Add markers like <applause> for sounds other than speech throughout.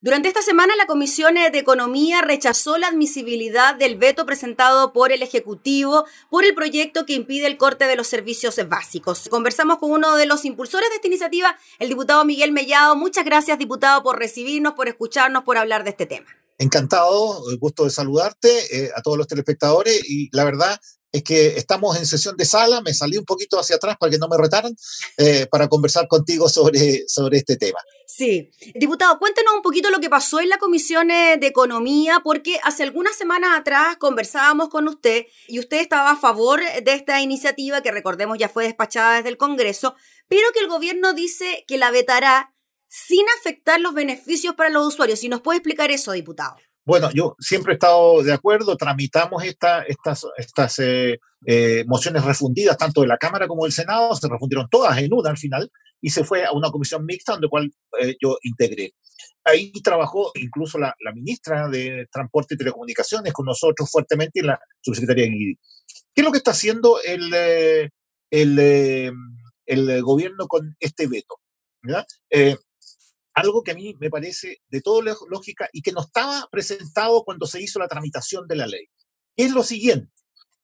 Durante esta semana, la Comisión de Economía rechazó la admisibilidad del veto presentado por el Ejecutivo por el proyecto que impide el corte de los servicios básicos. Conversamos con uno de los impulsores de esta iniciativa, el diputado Miguel Mellado. Muchas gracias, diputado, por recibirnos, por escucharnos, por hablar de este tema. Encantado, gusto de saludarte eh, a todos los telespectadores y la verdad es que estamos en sesión de sala, me salí un poquito hacia atrás para que no me retaran, eh, para conversar contigo sobre, sobre este tema. Sí. Diputado, cuéntenos un poquito lo que pasó en la Comisión eh, de Economía, porque hace algunas semanas atrás conversábamos con usted y usted estaba a favor de esta iniciativa que recordemos ya fue despachada desde el Congreso, pero que el gobierno dice que la vetará sin afectar los beneficios para los usuarios. Si nos puede explicar eso, diputado. Bueno, yo siempre he estado de acuerdo, tramitamos esta, estas, estas eh, eh, mociones refundidas, tanto de la Cámara como del Senado, se refundieron todas en una al final, y se fue a una comisión mixta donde cual eh, yo integré. Ahí trabajó incluso la, la, ministra de Transporte y Telecomunicaciones con nosotros fuertemente y la subsecretaria de INIDI. ¿Qué es lo que está haciendo el, el, el gobierno con este veto? ¿verdad? Algo que a mí me parece de todo lógica y que no estaba presentado cuando se hizo la tramitación de la ley. Es lo siguiente,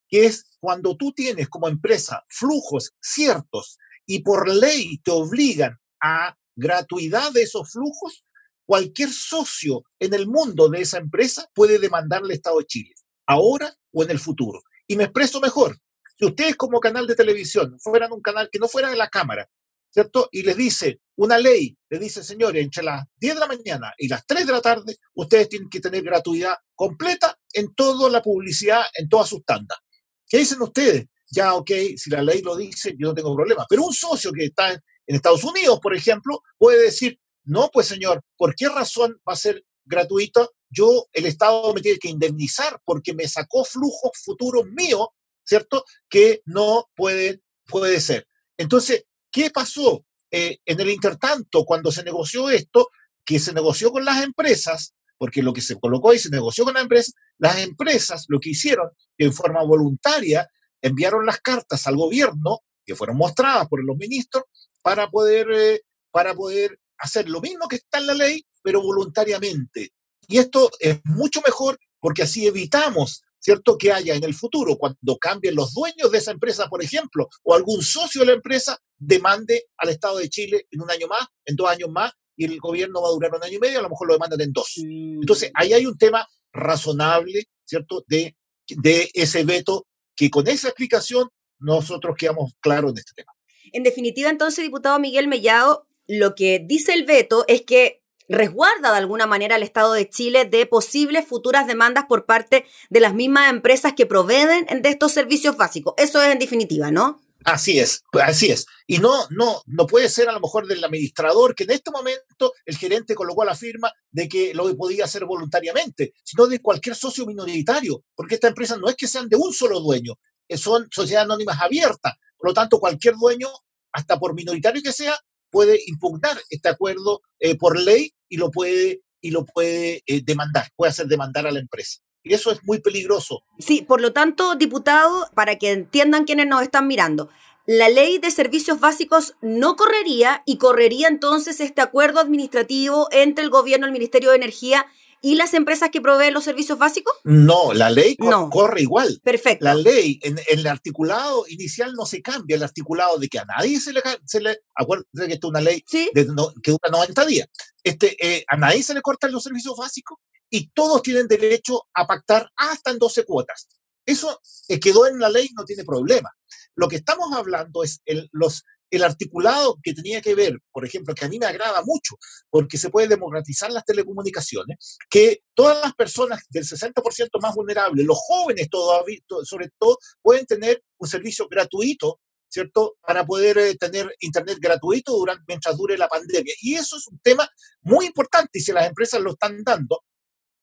que es cuando tú tienes como empresa flujos ciertos y por ley te obligan a gratuidad de esos flujos, cualquier socio en el mundo de esa empresa puede demandar al Estado de Chile, ahora o en el futuro. Y me expreso mejor. Si ustedes como canal de televisión fueran un canal que no fuera de la Cámara, ¿cierto? Y les dice, una ley, le dice, señores, entre las 10 de la mañana y las 3 de la tarde, ustedes tienen que tener gratuidad completa en toda la publicidad, en todas sus tandas. ¿Qué dicen ustedes? Ya, ok, si la ley lo dice, yo no tengo problema. Pero un socio que está en, Estados Unidos, por ejemplo, puede decir, no, pues señor, ¿por qué razón va a ser gratuita? Yo, el Estado me tiene que indemnizar porque me sacó flujos futuros míos, ¿cierto? Que no puede, puede ser. Entonces, ¿Qué pasó? Eh, en el intertanto, cuando se negoció esto, que se negoció con las empresas, porque lo que se colocó ahí se negoció con las empresas, las empresas lo que hicieron, en forma voluntaria, enviaron las cartas al gobierno, que fueron mostradas por los ministros, para poder, eh, para poder hacer lo mismo que está en la ley, pero voluntariamente. Y esto es mucho mejor porque así evitamos ¿cierto? Que haya en el futuro, cuando cambien los dueños de esa empresa, por ejemplo, o algún socio de la empresa, demande al Estado de Chile en un año más, en dos años más, y el gobierno va a durar un año y medio, a lo mejor lo demandan en dos. Entonces, ahí hay un tema razonable, ¿cierto?, de, de ese veto, que con esa explicación nosotros quedamos claros en este tema. En definitiva, entonces, diputado Miguel Mellado, lo que dice el veto es que resguarda de alguna manera al Estado de Chile de posibles futuras demandas por parte de las mismas empresas que proveen de estos servicios básicos. Eso es en definitiva, ¿no? Así es, así es. Y no, no, no puede ser a lo mejor del administrador que en este momento el gerente colocó la firma de que lo podía hacer voluntariamente, sino de cualquier socio minoritario, porque estas empresas no es que sean de un solo dueño, eh, son sociedades anónimas abiertas. Por lo tanto, cualquier dueño, hasta por minoritario que sea, puede impugnar este acuerdo eh, por ley y lo puede, y lo puede eh, demandar, puede hacer demandar a la empresa. Y eso es muy peligroso. Sí, por lo tanto, diputado, para que entiendan quienes nos están mirando, la ley de servicios básicos no correría y correría entonces este acuerdo administrativo entre el gobierno, el Ministerio de Energía ¿Y las empresas que proveen los servicios básicos? No, la ley corre igual. Perfecto. La ley, en, el articulado inicial no se cambia el articulado de que a nadie se le... Se le acuérdense que esto es una ley que dura 90 días. Este, eh, a nadie se le cortan los servicios básicos y todos tienen derecho a pactar hasta en 12 cuotas. Eso eh, quedó en la ley, no tiene problema. Lo que estamos hablando es el, los el articulado que tenía que ver, por ejemplo, que a mí me agrada mucho, porque se puede democratizar las telecomunicaciones, que todas las personas del 60% más vulnerables, los jóvenes todavía, sobre todo, pueden tener un servicio gratuito, ¿cierto? Para poder eh, tener internet gratuito durante, mientras dure la pandemia. Y eso es un tema muy importante y si las empresas lo están dando,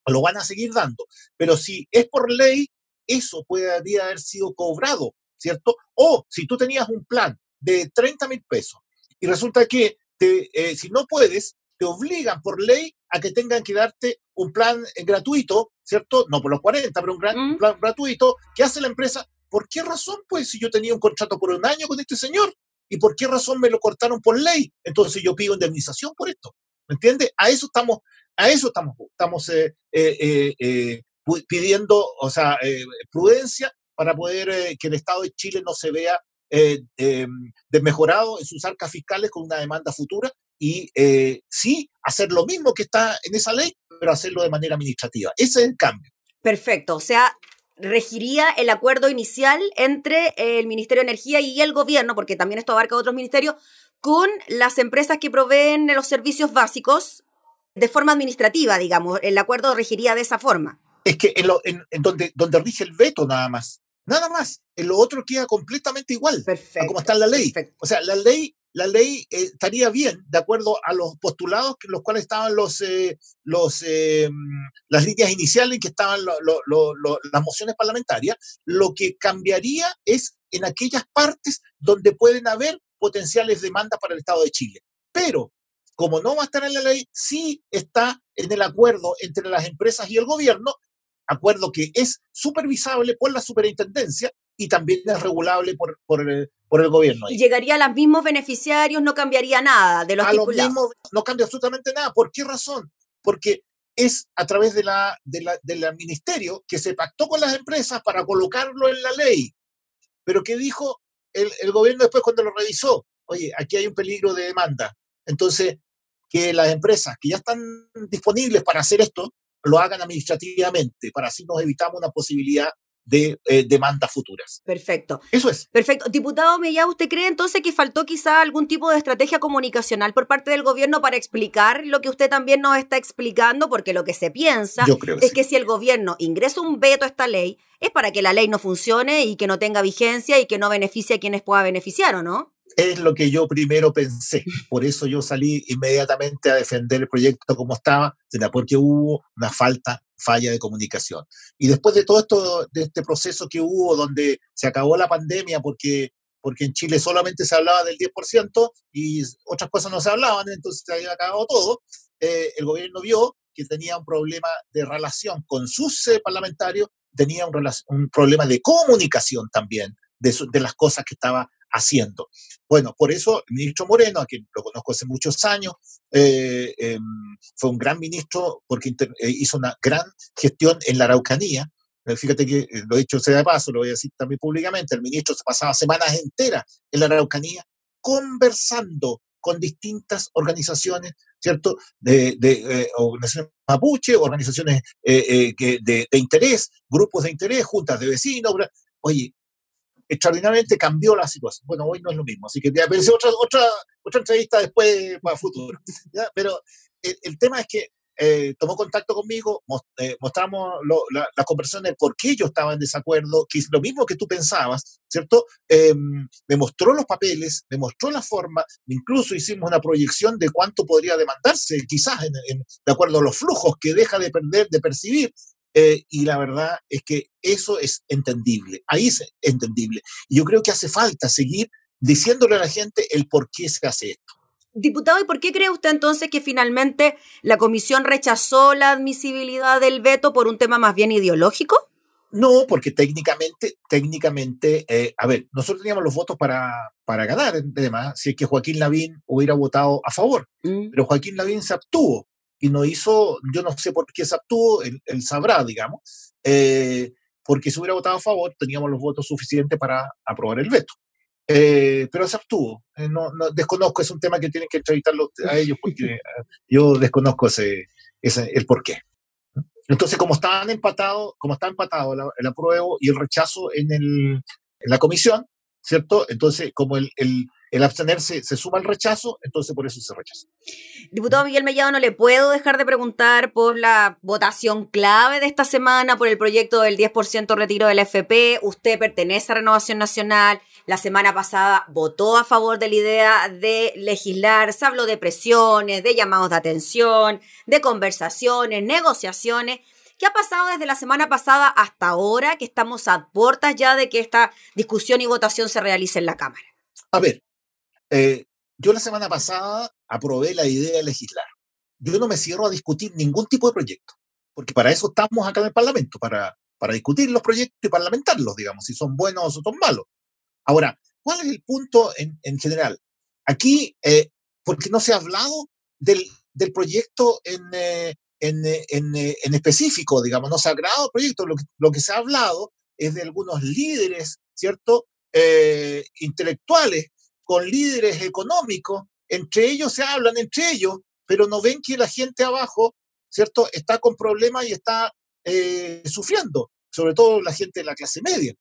lo van a seguir dando. Pero si es por ley, eso puede haber sido cobrado, ¿cierto? O si tú tenías un plan de 30 mil pesos. Y resulta que te, eh, si no puedes, te obligan por ley a que tengan que darte un plan eh, gratuito, ¿cierto? No por los 40, pero un gran, plan gratuito que hace la empresa. ¿Por qué razón? Pues si yo tenía un contrato por un año con este señor, ¿y por qué razón me lo cortaron por ley? Entonces yo pido indemnización por esto. ¿Me entiendes? A eso estamos, a eso estamos, estamos eh, eh, pidiendo, o sea, prudencia para poder que el Estado de Chile no se vea desmejorado en sus arcas fiscales con una demanda futura y sí hacer lo mismo que está en esa ley, pero hacerlo de manera administrativa. Ese es el cambio. Perfecto, o sea, regiría el acuerdo inicial entre el Ministerio de Energía y el gobierno, porque también esto abarca otros ministerios, con las empresas que proveen los servicios básicos de forma administrativa, digamos. El acuerdo regiría de esa forma. Es que en, donde, donde rige el veto nada más. Nada más. En lo otro queda completamente igual perfecto, a como está en la ley. O sea, la ley, la ley eh, estaría bien de acuerdo a los postulados que los cuales estaban los, eh, los, eh, las líneas iniciales en que estaban las mociones parlamentarias. Lo que cambiaría es en aquellas partes donde pueden haber potenciales demandas para el Estado de Chile. Pero como no va a estar en la ley, sí está en el acuerdo entre las empresas y el gobierno, acuerdo que es supervisable por la superintendencia y también es regulable por, por, el, gobierno. Y llegaría a los mismos beneficiarios, no cambiaría nada de los a Los mismos, no cambia absolutamente nada. ¿Por qué razón? Porque es a través de la, de la, del ministerio que se pactó con las empresas para colocarlo en la ley. Pero ¿qué dijo el, el gobierno después cuando lo revisó? Oye, aquí hay un peligro de demanda. Entonces, que las empresas que ya están disponibles para hacer esto lo hagan administrativamente, para así nos evitamos una posibilidad de eh, demandas futuras. Perfecto. Eso es. Perfecto. Diputado Mellá, ¿usted cree entonces que faltó quizá algún tipo de estrategia comunicacional por parte del gobierno para explicar lo que usted también nos está explicando? Porque lo que se piensa es que si el gobierno ingresa un veto a esta ley, es para que la ley no funcione y que no tenga vigencia y que no beneficie a quienes pueda beneficiar, ¿o no? Es lo que yo primero pensé. Por eso yo salí inmediatamente a defender el proyecto como estaba, porque hubo una falta, falla de comunicación. Y después de todo esto, de este proceso que hubo, donde se acabó la pandemia porque, porque en Chile solamente se hablaba del 10% y otras cosas no se hablaban, entonces se había acabado todo, eh, el gobierno vio que tenía un problema de relación con sus eh, parlamentarios, tenía un, problema de comunicación también de, de las cosas que estaba haciendo. Bueno, por eso el ministro Moreno, a quien lo conozco hace muchos años, eh, em, fue un gran ministro porque eh, hizo una gran gestión en la Araucanía. Eh, fíjate que lo he dicho sea de paso, lo voy a decir también públicamente, el ministro se pasaba semanas enteras en la Araucanía conversando con distintas organizaciones, ¿cierto? De, organizaciones mapuche, organizaciones de, de, interés, grupos de interés, juntas de vecinos. Oye, extraordinariamente cambió la situación. Bueno, hoy no es lo mismo, así que ya pensé otra, otra, otra entrevista después para futuro. <laughs> Pero el, tema es que eh, tomó contacto conmigo, eh, mostramos las conversaciones de por qué yo estaba en desacuerdo, que es lo mismo que tú pensabas, ¿cierto? Em, me mostró los papeles, me mostró la forma, incluso hicimos una proyección de cuánto podría demandarse, quizás de acuerdo a los flujos que deja de perder, de percibir eh, y la verdad es que eso es entendible, ahí es entendible. Y yo creo que hace falta seguir diciéndole a la gente el por qué se hace esto. Diputado, ¿y por qué cree usted entonces que finalmente la comisión rechazó la admisibilidad del veto por un tema más bien ideológico? No, porque técnicamente, técnicamente, eh, a ver, nosotros teníamos los votos para, para ganar tema, si es que Joaquín Lavín hubiera votado a favor, mm. pero Joaquín Lavín se abstuvo y no hizo, yo no sé por qué se abstuvo, él, sabrá, digamos, eh, porque si hubiera votado a favor teníamos los votos suficientes para aprobar el veto. Eh, pero se abstuvo. Eh, no, desconozco, es un tema que tienen que entrevistarlo a ellos porque <laughs> yo desconozco ese, ese, el por qué. Entonces, como estaban empatados, como está empatado el apruebo y el rechazo en, el, en la comisión, ¿cierto? Entonces, como el, el el abstenerse se suma al rechazo, entonces por eso se rechaza. Diputado Miguel Mellado, no le puedo dejar de preguntar por la votación clave de esta semana, por el proyecto del 10% retiro del FP. Usted pertenece a Renovación Nacional. La semana pasada votó a favor de la idea de legislar. Se habló de presiones, de llamados de atención, de conversaciones, negociaciones. ¿Qué ha pasado desde la semana pasada hasta ahora que estamos a puertas ya de que esta discusión y votación se realice en la Cámara? A ver, eh, yo la semana pasada aprobé la idea de legislar. Yo no me cierro a discutir ningún tipo de proyecto, porque para eso estamos acá en el Parlamento, para, para discutir los proyectos y parlamentarlos, digamos, si son buenos o son malos. Ahora, ¿cuál es el punto en, en general? Aquí, eh, porque no se ha hablado del, del proyecto en, eh, en, en, en, específico, digamos, no se ha creado proyectos, lo que, lo que se ha hablado es de algunos líderes, ¿cierto? Eh, intelectuales con líderes económicos, entre ellos se hablan entre ellos, pero no ven que la gente abajo, ¿cierto? Está con problemas y está eh, sufriendo, sobre todo la gente de la clase media.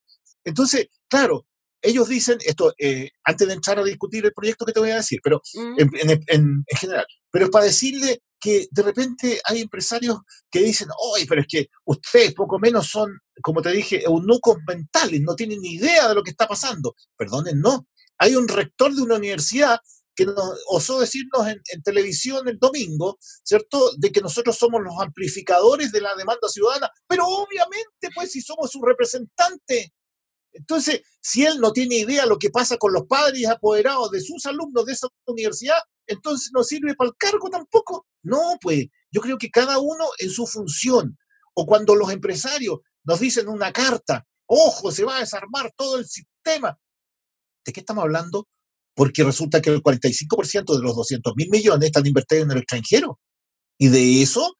Entonces, claro, ellos dicen esto, eh, antes de entrar a discutir el proyecto que te voy a decir, pero mm. en, en, general, pero es para decirle que de repente hay empresarios que dicen, oye, pero es que ustedes poco menos son, como te dije, eunucos mentales, no tienen ni idea de lo que está pasando. Perdonen, no. Hay un rector de una universidad que nos osó decirnos en, televisión el domingo, ¿cierto?, de que nosotros somos los amplificadores de la demanda ciudadana, pero obviamente, pues, si somos su representante. Entonces, si él no tiene idea de lo que pasa con los padres apoderados de sus alumnos de esa universidad, entonces no sirve para el cargo tampoco. No, pues yo creo que cada uno en su función. O cuando los empresarios nos dicen una carta, ojo, se va a desarmar todo el sistema. ¿De qué estamos hablando? Porque resulta que el 45% de los 200 mil millones están invertidos en el extranjero. Y de eso,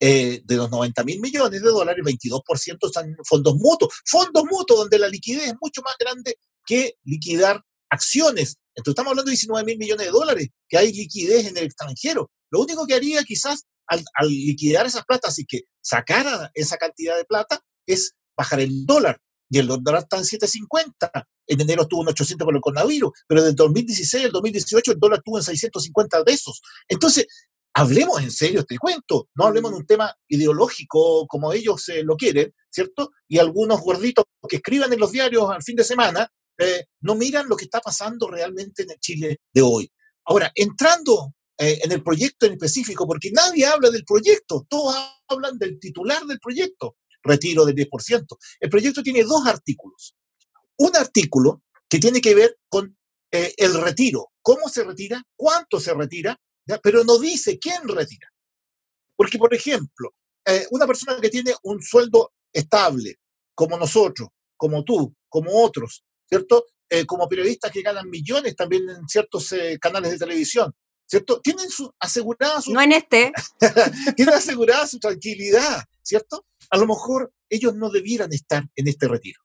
eh, de los 90 mil millones de dólares, 22% están en fondos mutuos. Fondos mutuos donde la liquidez es mucho más grande que liquidar acciones. Entonces estamos hablando de 19 mil millones de dólares, que hay liquidez en el extranjero. Lo único que haría quizás al, liquidar esas platas y que sacara esa cantidad de plata es bajar el dólar. Y el dólar está en 7.50. En enero estuvo en 800 por el coronavirus, pero del 2016 al 2018 el dólar estuvo en 650 pesos. Entonces, hablemos en serio este cuento, no hablemos de un tema ideológico como ellos eh, lo quieren, ¿cierto? Y algunos gorditos que escriban en los diarios al fin de semana eh, no miran lo que está pasando realmente en el Chile de hoy. Ahora, entrando eh, en el proyecto en específico, porque nadie habla del proyecto, todos hablan del titular del proyecto, retiro del 10%. El proyecto tiene dos artículos. Un artículo que tiene que ver con eh, el retiro, cómo se retira, cuánto se retira, pero no dice quién retira. Porque, por ejemplo, una persona que tiene un sueldo estable, como nosotros, como tú, como otros, ¿cierto? Eh, como periodistas que ganan millones también en ciertos eh, canales de televisión, ¿cierto? Tienen su, asegurada su... No en este. <laughs> tienen asegurada su tranquilidad, ¿cierto? A lo mejor ellos no debieran estar en este retiro.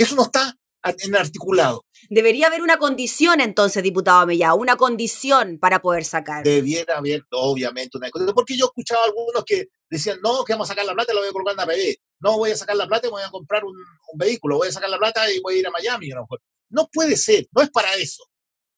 Eso no está en articulado. Debería haber una condición entonces, diputado Amellá, una condición para poder sacar. Debiera haber, obviamente, una condición. Porque yo escuchaba a algunos que decían, no, que vamos a sacar la plata y la voy a colocar en la No voy a sacar la plata y voy a comprar un, vehículo. Voy a sacar la plata y voy a ir a Miami a lo mejor. No puede ser, no es para eso.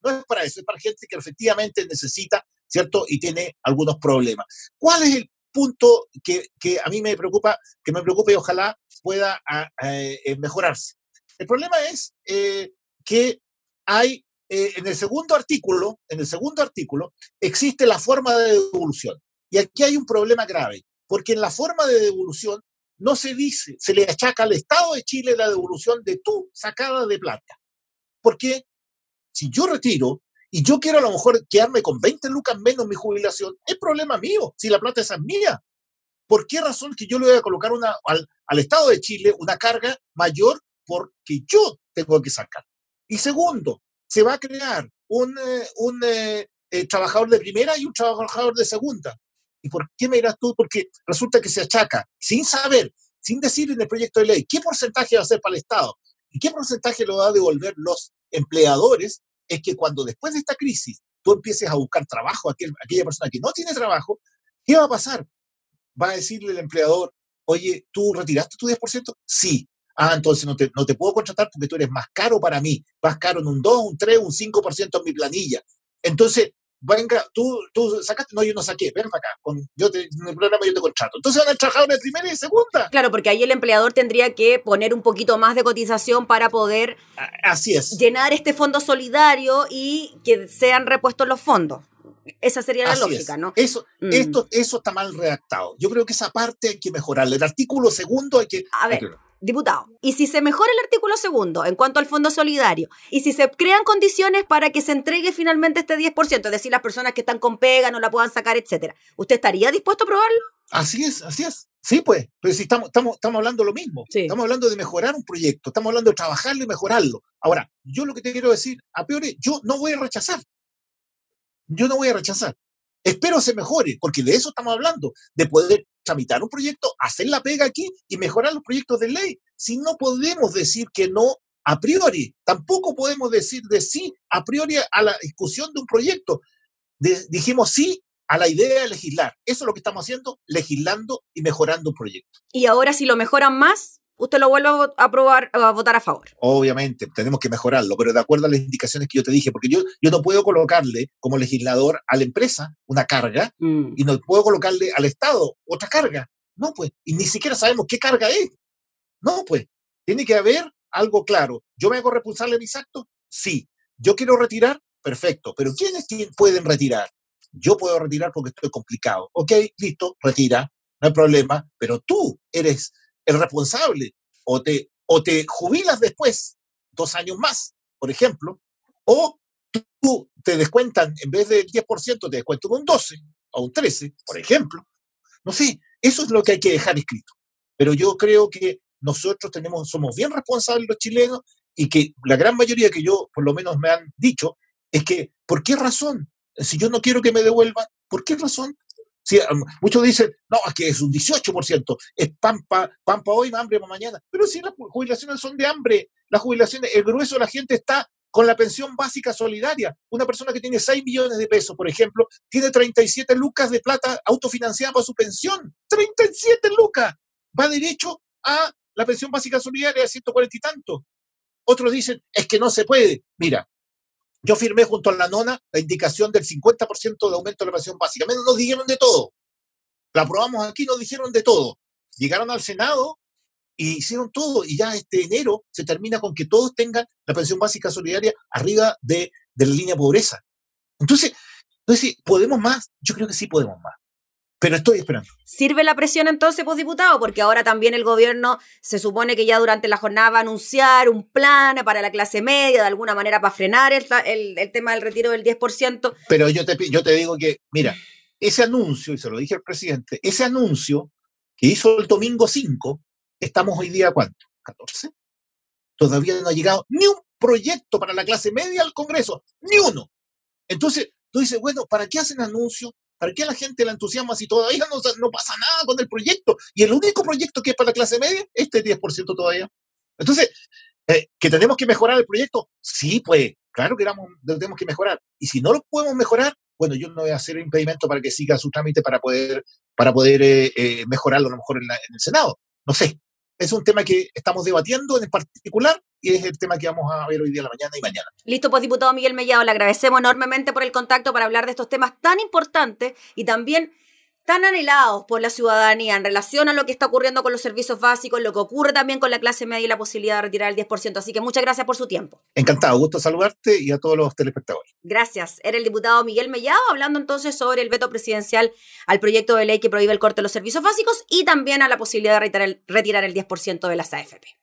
No es para eso, es para gente que efectivamente necesita, ¿cierto? Y tiene algunos problemas. ¿Cuál es el punto que, que a mí me preocupa, que me preocupa y ojalá pueda eh, mejorarse? El problema es eh, que hay, eh, en el segundo artículo, en el segundo artículo, existe la forma de devolución. Y aquí hay un problema grave, porque en la forma de devolución no se dice, se le achaca al Estado de Chile la devolución de tu sacada de plata. Porque si yo retiro y yo quiero a lo mejor quedarme con 20 lucas menos mi jubilación, es problema mío, si la plata esa es mía. ¿Por qué razón que yo le voy a colocar una, al, al Estado de Chile una carga mayor porque yo tengo que sacar. Y segundo, se va a crear un, eh, un eh, eh, trabajador de primera y un trabajador de segunda. ¿Y por qué me dirás tú? Porque resulta que se achaca, sin saber, sin decir en el proyecto de ley, qué porcentaje va a ser para el Estado y qué porcentaje lo va a devolver los empleadores, es que cuando después de esta crisis tú empieces a buscar trabajo, aquel, aquella persona que no tiene trabajo, ¿qué va a pasar? Va a decirle el empleador, oye, ¿tú retiraste tu 10%? Sí. Ah, entonces no te, no te puedo contratar porque tú eres más caro para mí, más caro en un 2, un 3, un 5% en mi planilla. Entonces, venga, tú, tú sacaste, no, yo no saqué, ven para acá, con, yo te, en el programa yo te contrato. Entonces van a trabajar en primera y segunda. Claro, porque ahí el empleador tendría que poner un poquito más de cotización para poder Así es. llenar este fondo solidario y que sean repuestos los fondos. Esa sería la lógica, ¿no? Eso, mm. esto, eso está mal redactado. Yo creo que esa parte hay que mejorarla. El artículo segundo hay que... A ver, diputado, y si se mejora el artículo segundo en cuanto al fondo solidario, y si se crean condiciones para que se entregue finalmente este 10%, es decir, las personas que están con pega no la puedan sacar, etcétera, ¿usted estaría dispuesto a probarlo? Así es, así es. Sí, pues, pero si estamos, estamos, estamos hablando lo mismo. Estamos hablando de mejorar un proyecto, estamos hablando de trabajarlo y mejorarlo. Ahora, yo lo que te quiero decir, a peor, yo no voy a rechazar. Yo no voy a rechazar. Espero se mejore, porque de eso estamos hablando, de poder tramitar un proyecto, hacer la pega aquí y mejorar los proyectos de ley. Si no podemos decir que no a priori, tampoco podemos decir de sí a priori a la discusión de un proyecto. dijimos sí a la idea de legislar. Eso es lo que estamos haciendo, legislando y mejorando un proyecto. Y ahora si lo mejoran más, usted lo vuelve a aprobar, a votar a favor. Obviamente, tenemos que mejorarlo, pero de acuerdo a las indicaciones que yo te dije, porque yo, yo no puedo colocarle como legislador a la empresa una carga mm. y no puedo colocarle al Estado otra carga. No, pues, y ni siquiera sabemos qué carga es. No, pues, tiene que haber algo claro. ¿Yo me hago responsable de mis actos? Sí. ¿Yo quiero retirar? Perfecto. Pero ¿quiénes pueden retirar? Yo puedo retirar porque estoy complicado. Ok, listo, retira, no hay problema, pero tú eres el responsable o te, o te jubilas después, dos años más, por ejemplo, o tú te descuentan, en vez del 10%, te descuentan un 12 o un 13, por ejemplo. No sé, eso es lo que hay que dejar escrito. Pero yo creo que nosotros tenemos, somos bien responsables los chilenos y que la gran mayoría que yo, por lo menos, me han dicho, es que, ¿por qué razón? Si yo no quiero que me devuelvan, ¿por qué razón? Muchos dicen, no, es que es un 18%, es pampa, pampa hoy, hambre mañana. Pero si las jubilaciones son de hambre, las jubilaciones, el grueso de la gente está con la pensión básica solidaria. Una persona que tiene 6 millones de pesos, por ejemplo, tiene 37 lucas de plata autofinanciada para su pensión. 37 lucas. Va derecho a la pensión básica solidaria de 140 y tanto. Otros dicen, es que no se puede. Mira, yo firmé junto a la nona la indicación del 50% de aumento de la pensión básica. Menos nos dijeron de todo. La aprobamos aquí, nos dijeron de todo. Llegaron al Senado y hicieron todo. Y ya este enero se termina con que todos tengan la pensión básica solidaria arriba de, de la línea de pobreza. Entonces, entonces, ¿podemos más? Yo creo que sí podemos más. Pero estoy esperando. ¿Sirve la presión entonces, diputado? Porque ahora también el gobierno se supone que ya durante la jornada va a anunciar un plan para la clase media, de alguna manera para frenar el, el, tema del retiro del 10%. Pero yo te, yo te digo que, mira, ese anuncio, y se lo dije al presidente, ese anuncio que hizo el domingo 5, estamos hoy día, ¿cuánto? ¿14? Todavía no ha llegado ni un proyecto para la clase media al Congreso, ni uno. Entonces, tú dices, bueno, ¿para qué hacen anuncios? ¿Para qué la gente la entusiasma si todavía no, pasa nada con el proyecto? Y el único proyecto que es para la clase media, este 10% todavía. Entonces, eh, ¿que tenemos que mejorar el proyecto? Sí, pues, claro que tenemos que mejorar. Y si no lo podemos mejorar, bueno, yo no voy a hacer impedimento para que siga su trámite para poder, para poder eh, eh, mejorarlo a lo mejor en, en el Senado. No sé, es un tema que estamos debatiendo en particular y es el tema que vamos a ver hoy día la mañana y mañana. Listo, pues diputado Miguel Mellado, le agradecemos enormemente por el contacto para hablar de estos temas tan importantes y también tan anhelados por la ciudadanía en relación a lo que está ocurriendo con los servicios básicos, lo que ocurre también con la clase media y la posibilidad de retirar el 10%. Así que muchas gracias por su tiempo. Encantado, gusto saludarte y a todos los telespectadores. Gracias. Era el diputado Miguel Mellado hablando entonces sobre el veto presidencial al proyecto de ley que prohíbe el corte de los servicios básicos y también a la posibilidad de retirar el, retirar el 10% de las AFP.